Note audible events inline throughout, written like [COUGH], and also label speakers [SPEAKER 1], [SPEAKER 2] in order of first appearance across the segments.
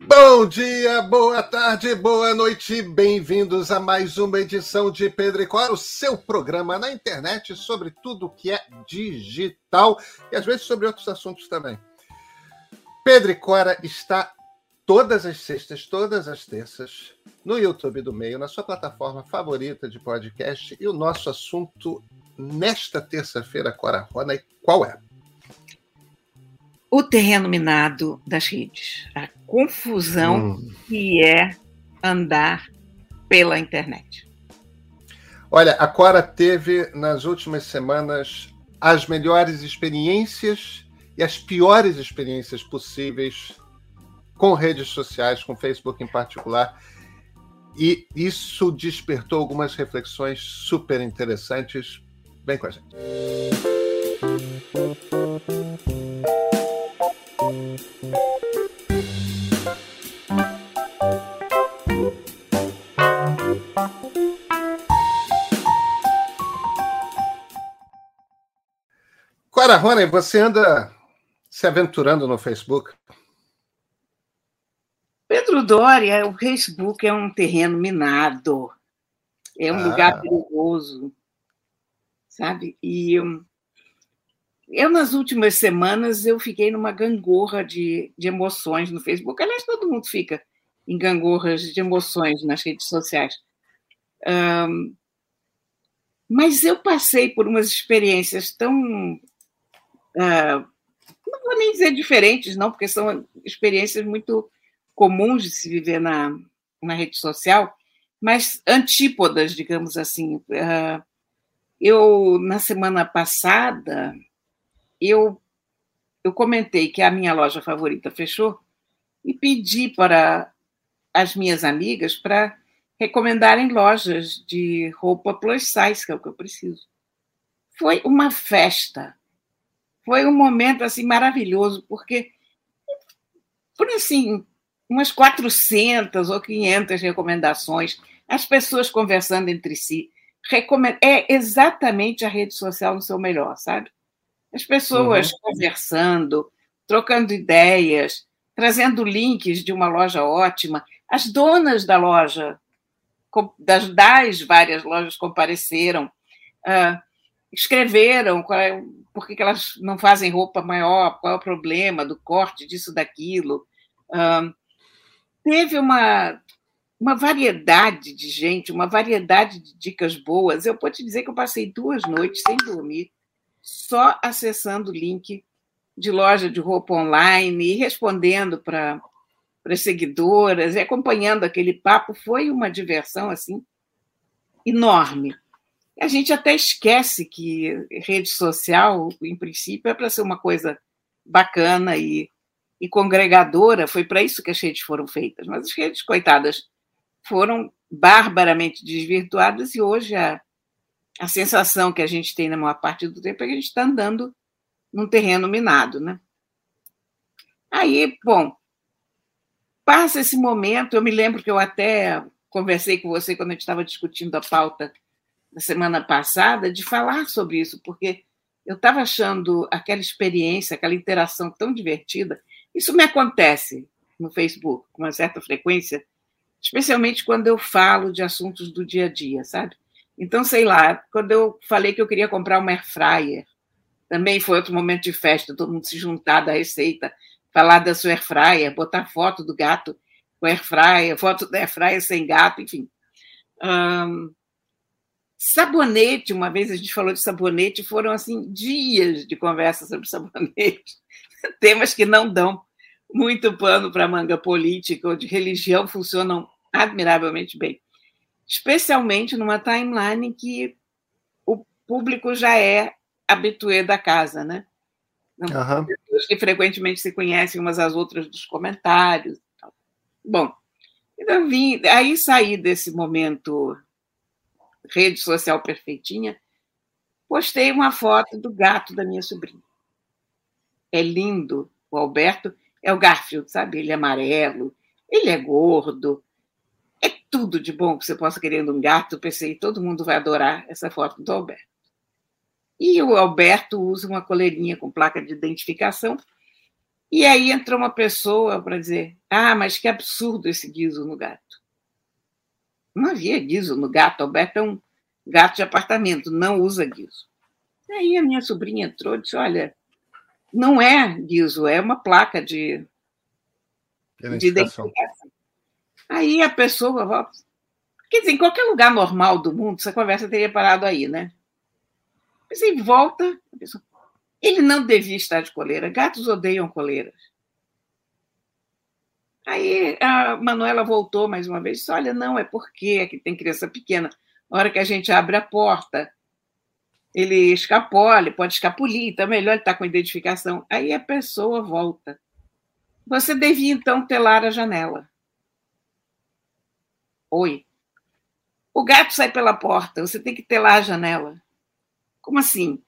[SPEAKER 1] Bom dia, boa tarde, boa noite, bem-vindos a mais uma edição de Pedro e Cora, o seu programa na internet sobre tudo que é digital e às vezes sobre outros assuntos também. Pedro e Cora está todas as sextas, todas as terças, no YouTube do Meio, na sua plataforma favorita de podcast. E o nosso assunto nesta terça-feira, Cora Rona, qual é?
[SPEAKER 2] O terreno minado das redes. A confusão hum. que é andar pela internet.
[SPEAKER 1] Olha, a Cora teve nas últimas semanas as melhores experiências e as piores experiências possíveis com redes sociais, com Facebook em particular. E isso despertou algumas reflexões super interessantes. Vem com a gente. Cora Rony, você anda se aventurando no Facebook?
[SPEAKER 2] Pedro Doria, o Facebook é um terreno minado, é um ah. lugar perigoso, sabe? E eu, eu, nas últimas semanas, eu fiquei numa gangorra de, de emoções no Facebook. Aliás, todo mundo fica em gangorras de emoções nas redes sociais. Um, mas eu passei por umas experiências tão. Uh, não vou nem dizer diferentes, não, porque são experiências muito comuns de se viver na, na rede social, mas antípodas, digamos assim. Uh, eu, na semana passada, eu, eu comentei que a minha loja favorita fechou e pedi para as minhas amigas para recomendarem lojas de roupa plus size, que é o que eu preciso. Foi uma festa. Foi um momento assim maravilhoso, porque por assim, umas 400 ou 500 recomendações, as pessoas conversando entre si. É exatamente a rede social no seu melhor, sabe? As pessoas uhum. conversando, trocando ideias, trazendo links de uma loja ótima. As donas da loja, das, das várias lojas, compareceram, uh, escreveram qual é, por que elas não fazem roupa maior, qual é o problema do corte disso, daquilo. Uh, teve uma, uma variedade de gente, uma variedade de dicas boas. Eu posso te dizer que eu passei duas noites sem dormir, só acessando o link de loja de roupa online e respondendo para as seguidoras e acompanhando aquele papo. Foi uma diversão assim enorme. A gente até esquece que rede social, em princípio, é para ser uma coisa bacana e e congregadora, foi para isso que as redes foram feitas. Mas as redes, coitadas, foram barbaramente desvirtuadas e hoje a, a sensação que a gente tem na maior parte do tempo é que a gente está andando num terreno minado. Né? Aí, bom, passa esse momento, eu me lembro que eu até conversei com você quando a gente estava discutindo a pauta na semana passada, de falar sobre isso, porque eu estava achando aquela experiência, aquela interação tão divertida, isso me acontece no Facebook com uma certa frequência, especialmente quando eu falo de assuntos do dia a dia, sabe? Então, sei lá, quando eu falei que eu queria comprar uma air fryer, também foi outro momento de festa, todo mundo se juntar da receita, falar da sua air fryer, botar foto do gato com air fryer, foto da air fryer sem gato, enfim. Um, sabonete, uma vez a gente falou de sabonete, foram assim dias de conversa sobre [LAUGHS] sabonete, temas que não dão muito pano para manga política ou de religião funcionam admiravelmente bem. Especialmente numa timeline que o público já é habituê da casa, né? Uhum. Pessoas que frequentemente se conhecem umas às outras dos comentários. Bom, então vim, aí saí desse momento rede social perfeitinha, postei uma foto do gato da minha sobrinha. É lindo, o Alberto é o Garfield, sabe? Ele é amarelo, ele é gordo, tudo de bom que você possa querer um gato. Pensei, todo mundo vai adorar essa foto do Alberto. E o Alberto usa uma coleirinha com placa de identificação E aí entrou uma pessoa para dizer: Ah, mas que absurdo esse guiso no gato. Não havia guiso no gato. Alberto é um gato de apartamento, não usa guiso. Aí a minha sobrinha entrou e disse: Olha, não é guiso, é uma placa de,
[SPEAKER 1] de identificação.
[SPEAKER 2] Aí a pessoa. Quer dizer, em qualquer lugar normal do mundo, essa conversa teria parado aí, né? Mas aí volta, pessoa, ele não devia estar de coleira. Gatos odeiam coleiras. Aí a Manuela voltou mais uma vez e disse: Olha, não, é porque aqui tem criança pequena. Na hora que a gente abre a porta, ele escapola, ele pode escapulir, então é melhor ele estar com identificação. Aí a pessoa volta. Você devia, então, telar a janela. Oi. O gato sai pela porta, você tem que telar a janela. Como assim?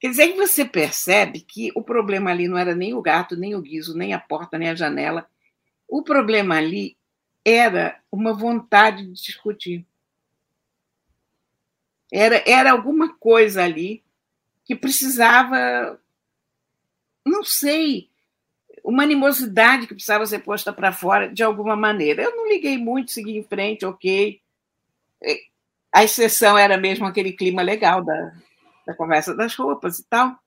[SPEAKER 2] Quer dizer que você percebe que o problema ali não era nem o gato, nem o guiso, nem a porta, nem a janela. O problema ali era uma vontade de discutir. Era, era alguma coisa ali que precisava, não sei, uma animosidade que precisava ser posta para fora de alguma maneira. Eu não liguei muito, segui em frente, ok. É, a exceção era mesmo aquele clima legal da, da conversa das roupas e tal.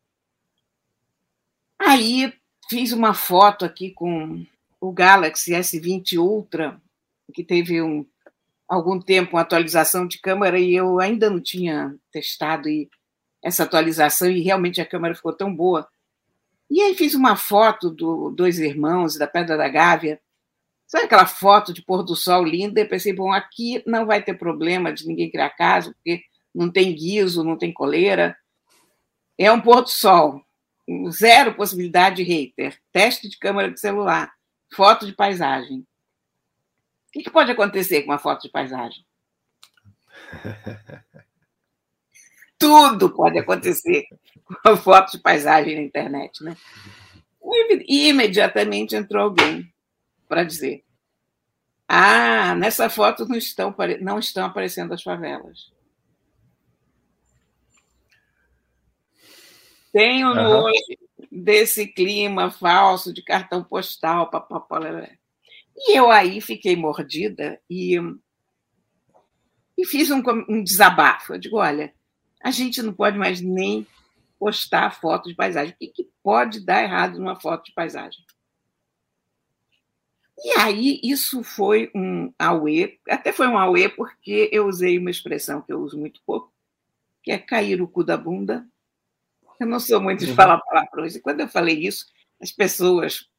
[SPEAKER 2] Aí fiz uma foto aqui com o Galaxy S20 Ultra, que teve um, algum tempo uma atualização de câmera e eu ainda não tinha testado essa atualização e realmente a câmera ficou tão boa. E aí fiz uma foto dos dois irmãos da Pedra da Gávea. Sabe aquela foto de pôr do sol linda? E pensei, bom, aqui não vai ter problema de ninguém criar caso, porque não tem guiso, não tem coleira. É um pôr do sol. Zero possibilidade de hater. Teste de câmera de celular. Foto de paisagem. O que, pode acontecer com uma foto de paisagem? [LAUGHS] Tudo pode acontecer com uma foto de paisagem na internet, né? E imediatamente entrou alguém para dizer: Ah, nessa foto não estão, não estão aparecendo as favelas. Tenho uhum. desse clima falso de cartão postal, papapá. E eu aí fiquei mordida e, e fiz um, um desabafo. Eu digo: olha, a gente não pode mais nem postar foto de paisagem. O que, que pode dar errado numa foto de paisagem? E aí, isso foi um auê, até foi um auê porque eu usei uma expressão que eu uso muito pouco, que é cair o cu da bunda. Eu não sou muito de uhum. falar palavrões, e quando eu falei isso, as pessoas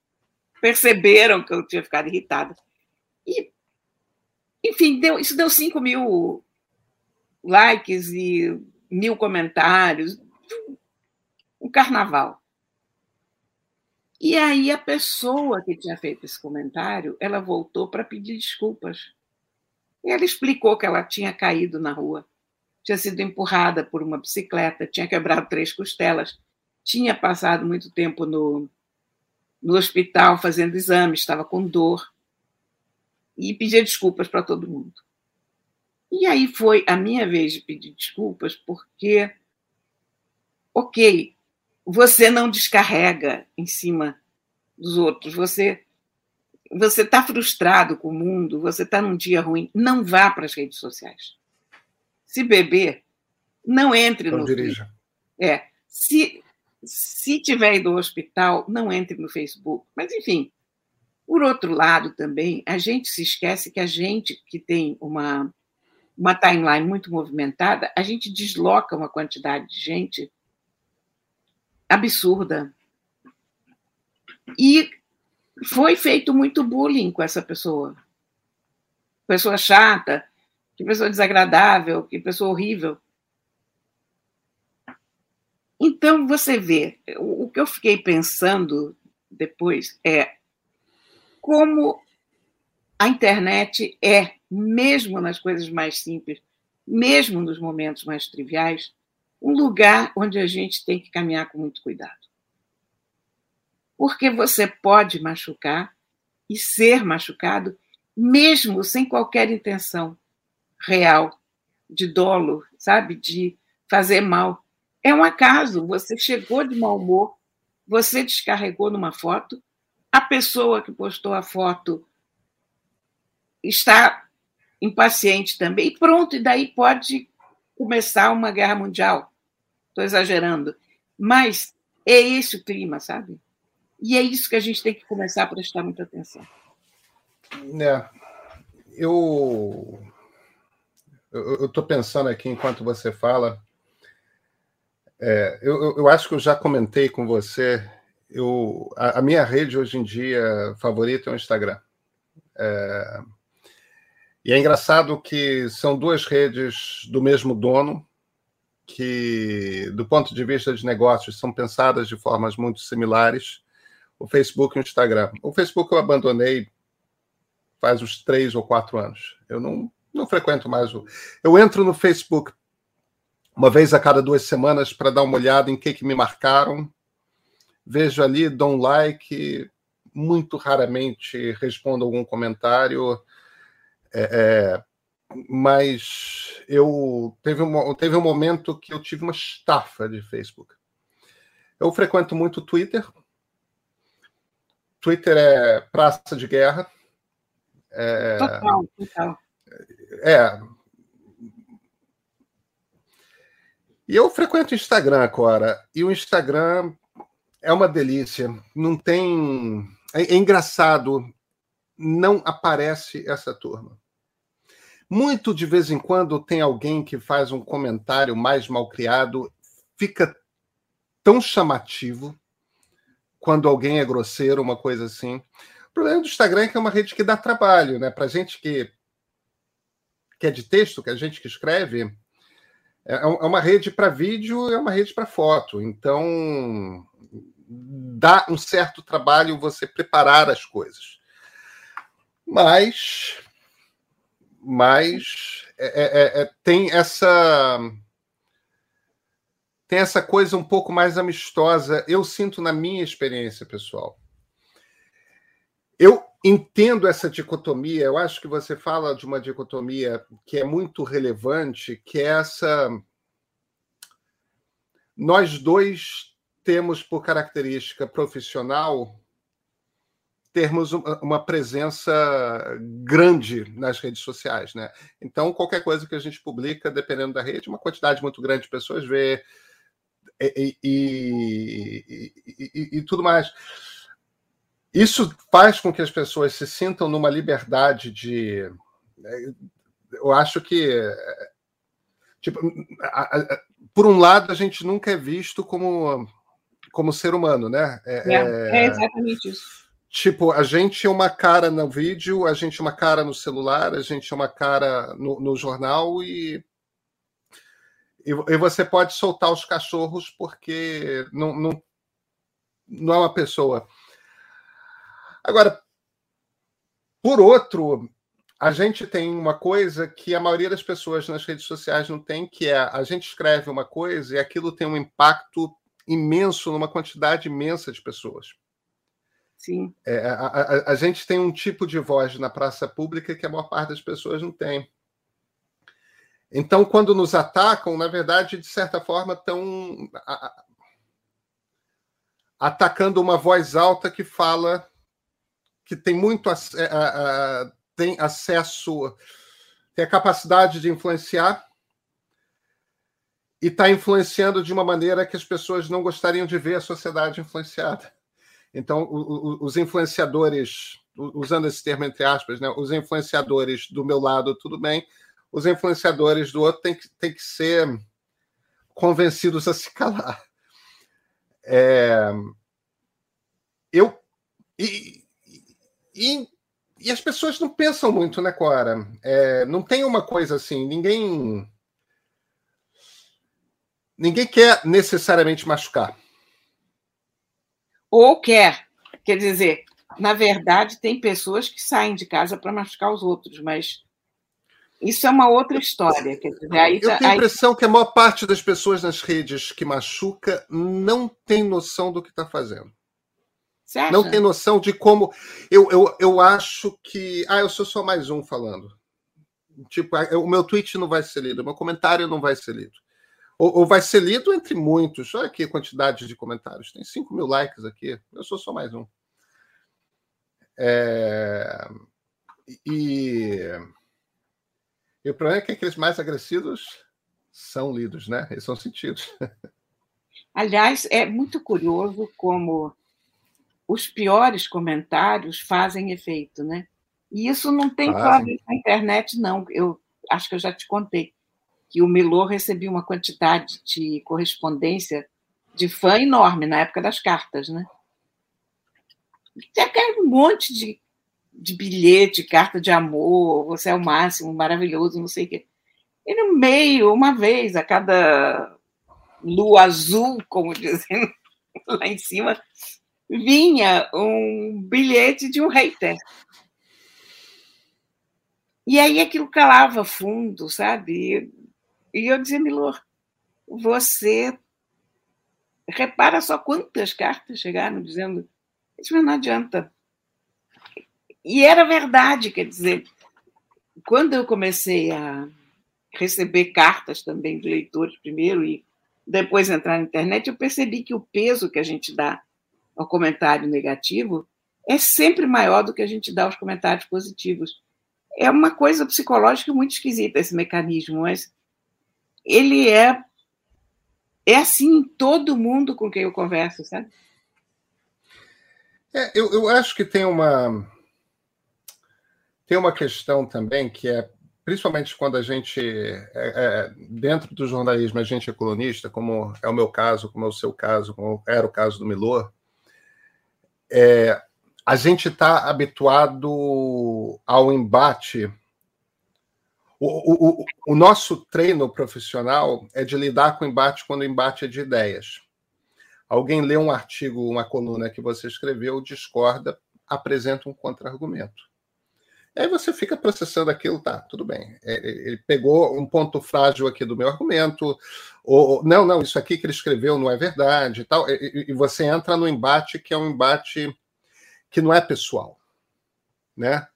[SPEAKER 2] perceberam que eu tinha ficado irritada. E, enfim, deu, isso deu 5 mil likes e mil comentários. Um carnaval. E aí a pessoa que tinha feito esse comentário, ela voltou para pedir desculpas. E ela explicou que ela tinha caído na rua, tinha sido empurrada por uma bicicleta, tinha quebrado três costelas, tinha passado muito tempo no, no hospital fazendo exames, estava com dor, e pedia desculpas para todo mundo. E aí foi a minha vez de pedir desculpas, porque, ok, você não descarrega em cima dos outros, você você está frustrado com o mundo, você está num dia ruim, não vá para as redes sociais. Se beber, não entre
[SPEAKER 1] não
[SPEAKER 2] no.
[SPEAKER 1] Dirija.
[SPEAKER 2] É. Se, se tiver ido ao hospital, não entre no Facebook. Mas, enfim, por outro lado também, a gente se esquece que a gente que tem uma, uma timeline muito movimentada, a gente desloca uma quantidade de gente absurda. E foi feito muito bullying com essa pessoa. Pessoa chata, que pessoa desagradável, que pessoa horrível. Então, você vê, o que eu fiquei pensando depois é como a internet é, mesmo nas coisas mais simples, mesmo nos momentos mais triviais, um lugar onde a gente tem que caminhar com muito cuidado. Porque você pode machucar e ser machucado, mesmo sem qualquer intenção real de dolo, sabe, de fazer mal. É um acaso, você chegou de mau humor, você descarregou numa foto, a pessoa que postou a foto está impaciente também, e pronto, e daí pode começar uma guerra mundial. Estou exagerando. Mas é esse o clima, sabe? E é isso que a gente tem que começar a prestar muita atenção.
[SPEAKER 1] É, eu eu estou pensando aqui enquanto você fala. É, eu, eu acho que eu já comentei com você eu, a, a, minha rede hoje em dia favorita é o Instagram. É, e é engraçado que são duas redes do mesmo dono, que, do ponto de vista de negócios, são pensadas de formas muito similares: o Facebook e o Instagram. O Facebook eu abandonei faz uns três ou quatro anos. Eu não, não frequento mais o. Eu entro no Facebook uma vez a cada duas semanas para dar uma olhada em que, que me marcaram vejo ali, dou um like, muito raramente respondo algum comentário, é, é, mas eu teve um, teve um momento que eu tive uma estafa de Facebook. Eu frequento muito o Twitter. Twitter é praça de guerra.
[SPEAKER 2] É, total, total.
[SPEAKER 1] É. E eu frequento o Instagram agora. E o Instagram é uma delícia. Não tem. É, é engraçado, não aparece essa turma. Muito de vez em quando tem alguém que faz um comentário mais mal criado, fica tão chamativo quando alguém é grosseiro, uma coisa assim. O problema do Instagram é que é uma rede que dá trabalho, né? Para gente que, que é de texto, que é a gente que escreve, é, é uma rede para vídeo, é uma rede para foto. Então, dá um certo trabalho você preparar as coisas. Mas, mas é, é, é, é, tem essa tem essa coisa um pouco mais amistosa. Eu sinto na minha experiência pessoal. Eu entendo essa dicotomia. Eu acho que você fala de uma dicotomia que é muito relevante, que é essa nós dois temos por característica profissional termos uma presença grande nas redes sociais, né? Então, qualquer coisa que a gente publica, dependendo da rede, uma quantidade muito grande de pessoas vê e, e, e, e tudo mais. Isso faz com que as pessoas se sintam numa liberdade de. Eu acho que. Tipo, por um lado, a gente nunca é visto como como ser humano, né?
[SPEAKER 2] É, é, é, é exatamente isso.
[SPEAKER 1] Tipo, a gente é uma cara no vídeo, a gente é uma cara no celular, a gente é uma cara no, no jornal e, e, e, você pode soltar os cachorros porque não, não, não é uma pessoa. Agora, por outro, a gente tem uma coisa que a maioria das pessoas nas redes sociais não tem, que é a gente escreve uma coisa e aquilo tem um impacto imenso numa quantidade imensa de pessoas.
[SPEAKER 2] Sim.
[SPEAKER 1] É, a, a, a, gente tem um tipo de voz na praça pública que a maior parte das pessoas não tem. Então, quando nos atacam, na verdade, de certa forma, estão atacando uma voz alta que fala que tem muito tem acesso, tem a capacidade de influenciar e está influenciando de uma maneira que as pessoas não gostariam de ver a sociedade influenciada. Então, o, o, os influenciadores, usando esse termo entre aspas, né, os influenciadores do meu lado, tudo bem, os influenciadores do outro têm que, têm que ser convencidos a se calar. É, eu. E, e, e, as pessoas não pensam muito, né, Cora? É, não tem uma coisa assim, ninguém ninguém quer necessariamente machucar.
[SPEAKER 2] Ou quer. Quer dizer, na verdade, tem pessoas que saem de casa para machucar os outros, mas isso é uma outra história. Quer dizer, aí,
[SPEAKER 1] Eu tenho a impressão que a maior parte das pessoas nas redes que machuca não tem noção do que está fazendo. Não tem noção de como. Eu, eu, eu acho que. Ah, eu sou só mais um falando. Tipo, o meu tweet não vai ser lido, o meu comentário não vai ser lido. Ou, ou, vai ser lido entre muitos. Olha aqui a quantidade de comentários. Tem 5 mil likes aqui. Eu sou só mais um. É, e, e o problema é que aqueles mais agressivos são lidos, né? Eles são sentidos.
[SPEAKER 2] Aliás, é muito curioso como os piores comentários fazem efeito, né? E isso não tem só na internet, não. Eu acho que eu já te contei que o Milor recebia uma quantidade de correspondência de fã enorme na época das cartas, né? Tem um monte de, de bilhete, carta de amor, você é o máximo, maravilhoso, não sei o quê. E no meio, uma vez a cada lua azul, como [LAUGHS] dizem lá em cima, vinha um bilhete de um hater. E aí aquilo calava fundo, sabe? E eu dizia, Milor, você repara só quantas cartas chegaram dizendo isso não adianta. E era verdade, quer dizer, quando eu comecei a receber cartas também de leitores primeiro e depois entrar na internet, eu percebi que o peso que a gente dá ao comentário negativo é sempre maior do que a gente dá aos comentários positivos. É uma coisa psicológica muito esquisita esse mecanismo, mas ele é é assim todo mundo com quem eu converso, sabe?
[SPEAKER 1] É, eu, eu acho que tem uma tem uma questão também que é principalmente quando a gente é, é, dentro do jornalismo a gente é colunista, como é o meu caso, como é o seu caso, como era o caso do Milor, é, a gente está habituado ao embate. O, o, o, nosso treino profissional é de lidar com embate quando o embate é de ideias. Alguém lê um artigo, uma coluna que você escreveu, discorda, apresenta um contra-argumento. Aí você fica processando aquilo, tá, tudo bem. É, é, ele pegou um ponto frágil aqui do meu argumento, ou não, não, isso aqui que ele escreveu não é verdade e tal. E, e você entra no embate que é um embate que não é pessoal, né?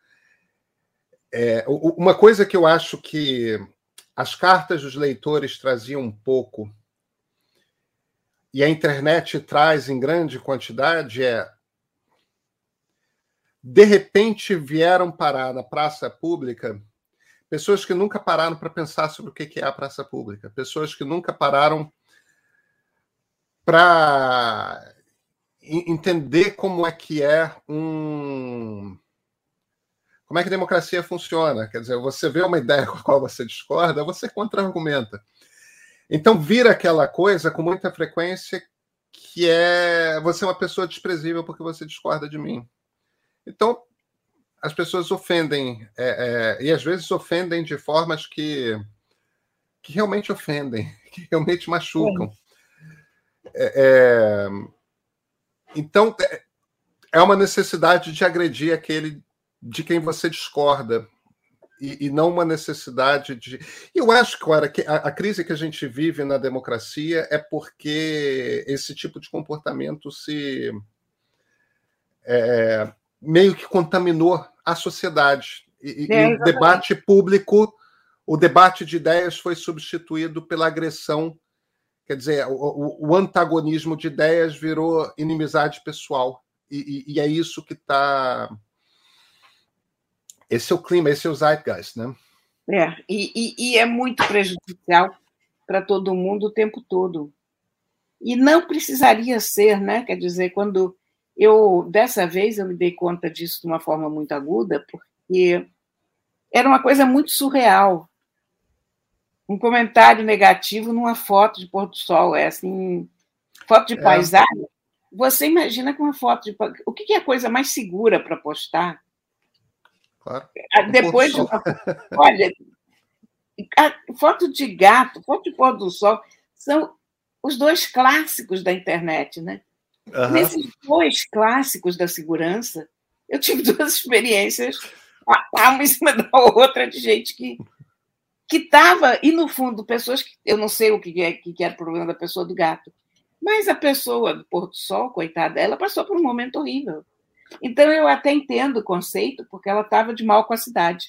[SPEAKER 1] É, uma coisa que eu acho que as cartas dos leitores traziam um pouco e a internet traz em grande quantidade é de repente vieram parar na praça pública pessoas que nunca pararam para pensar sobre o que é a praça pública, pessoas que nunca pararam para entender como é que é um como é que a democracia funciona. Quer dizer, você vê uma ideia com a qual você discorda, você contra-argumenta. Então vira aquela coisa com muita frequência que é você é uma pessoa desprezível porque você discorda de mim. Então, as pessoas ofendem, é, é, e às vezes ofendem de formas que, que realmente ofendem, [LAUGHS] que realmente machucam. É, é então, é, é uma necessidade de agredir aquele de quem você discorda, e, e, não uma necessidade de. Eu acho, claro, que a, a, crise que a gente vive na democracia é porque esse tipo de comportamento se é, meio que contaminou a sociedade. E, é, e o debate público, o debate de ideias foi substituído pela agressão. Quer dizer, o, o antagonismo de ideias virou inimizade pessoal. E, e, e é isso que está. Esse é o clima, esse é o zeitgeist, né?
[SPEAKER 2] É, e, e é muito prejudicial para todo mundo o tempo todo. E não precisaria ser, né? Quer dizer, quando eu, dessa vez, eu me dei conta disso de uma forma muito aguda, porque era uma coisa muito surreal. Um comentário negativo numa foto de pôr do sol, é assim, foto de é. paisagem. Você imagina que uma foto de. O que é a coisa mais segura para postar?
[SPEAKER 1] Claro.
[SPEAKER 2] Ah, depois de uma... [LAUGHS] Olha, foto de gato, foto de pôr do sol, são os dois clássicos da internet, né? Uhum. Nesses dois clássicos da segurança, eu tive [LAUGHS] duas experiências, uma em cima da outra, de gente que que estava, e no fundo, pessoas que eu não sei o que, é, que era o problema da pessoa do gato, mas a pessoa do Porto Sol, coitada, ela passou por um momento horrível. Então eu até entendo o conceito, porque ela estava de mal com a cidade.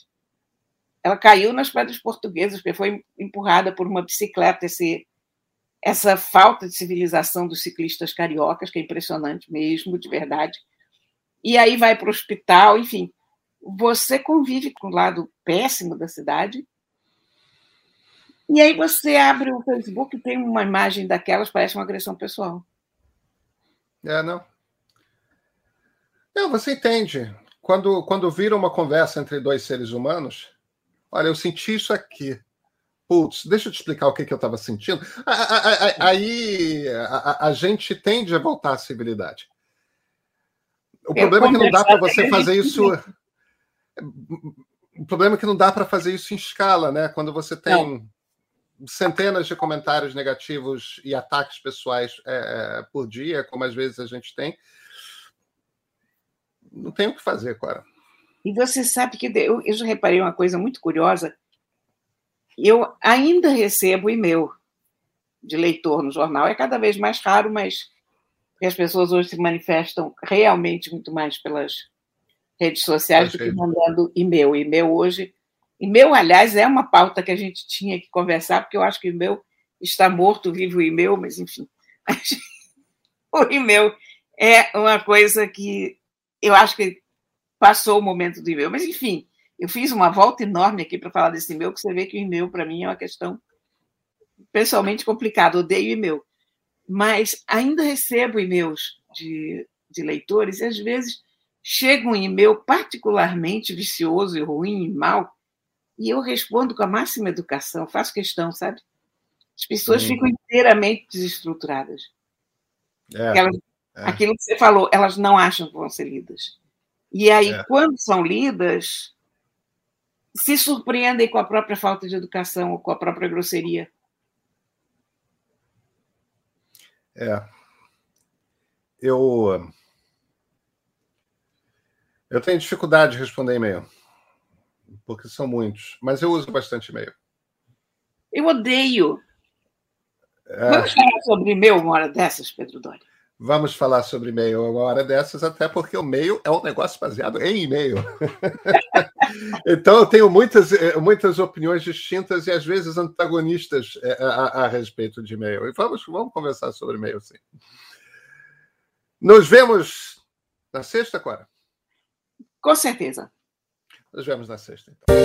[SPEAKER 2] Ela caiu nas pedras portuguesas, porque foi empurrada por uma bicicleta, esse essa falta de civilização dos ciclistas cariocas, que é impressionante mesmo, de verdade. e aí vai para o hospital, enfim. Você convive com o lado péssimo da cidade. E aí você abre o Facebook e tem uma imagem daquelas, parece uma agressão pessoal.
[SPEAKER 1] É, não. Não, você entende. Quando, quando vira uma conversa entre dois seres humanos, olha, eu senti isso aqui. Putz, deixa eu te explicar o que, que eu estava sentindo. Aí a, a, gente tende a voltar à civilidade. O problema é que não dá para você fazer isso. O problema é que não dá para fazer isso em escala, né? Quando você tem não. centenas de comentários negativos e ataques pessoais é, é, por dia, como às vezes a gente tem, não tem o que fazer, Cora.
[SPEAKER 2] E você sabe que eu, eu já reparei uma coisa muito curiosa. Eu ainda recebo e-mail de leitor no jornal. É cada vez mais raro, mas as pessoas hoje se manifestam realmente muito mais pelas redes sociais do que mandando e-mail. E-mail hoje. E-mail, aliás, é uma pauta que a gente tinha que conversar, porque eu acho que o e-mail está morto, vive o e-mail, mas enfim. [LAUGHS] o e-mail é uma coisa que eu acho que passou o momento do e-mail. Mas, enfim, eu fiz uma volta enorme aqui para falar desse e-mail, que você vê que o e-mail, para mim, é uma questão pessoalmente complicada. Odeio e-mail. Mas ainda recebo e-mails de, de leitores e, às vezes, chega um e-mail particularmente vicioso e ruim e mal, e eu respondo com a máxima educação, faço questão, sabe? As pessoas ficam inteiramente desestruturadas. É. Elas é. Aquilo que você falou, elas não acham que vão ser lidas. E aí, é. quando são lidas, se surpreendem com a própria falta de educação ou com a própria grosseria.
[SPEAKER 1] É. Eu. Eu tenho dificuldade de responder e-mail, porque são muitos, mas eu uso bastante e-mail.
[SPEAKER 2] Eu odeio. É... Vamos falar sobre e-mail uma hora dessas, Pedro Doria.
[SPEAKER 1] Vamos falar sobre e-mail uma hora dessas, até porque o e-mail é um negócio baseado em e-mail. [LAUGHS] então, eu tenho muitas, eh, muitas opiniões distintas e às vezes antagonistas eh, a, a respeito de e-mail. E vamos, vamos conversar sobre e-mail, sim. Nos vemos na sexta, Cora?
[SPEAKER 2] Com certeza.
[SPEAKER 1] Nos vemos na sexta, então.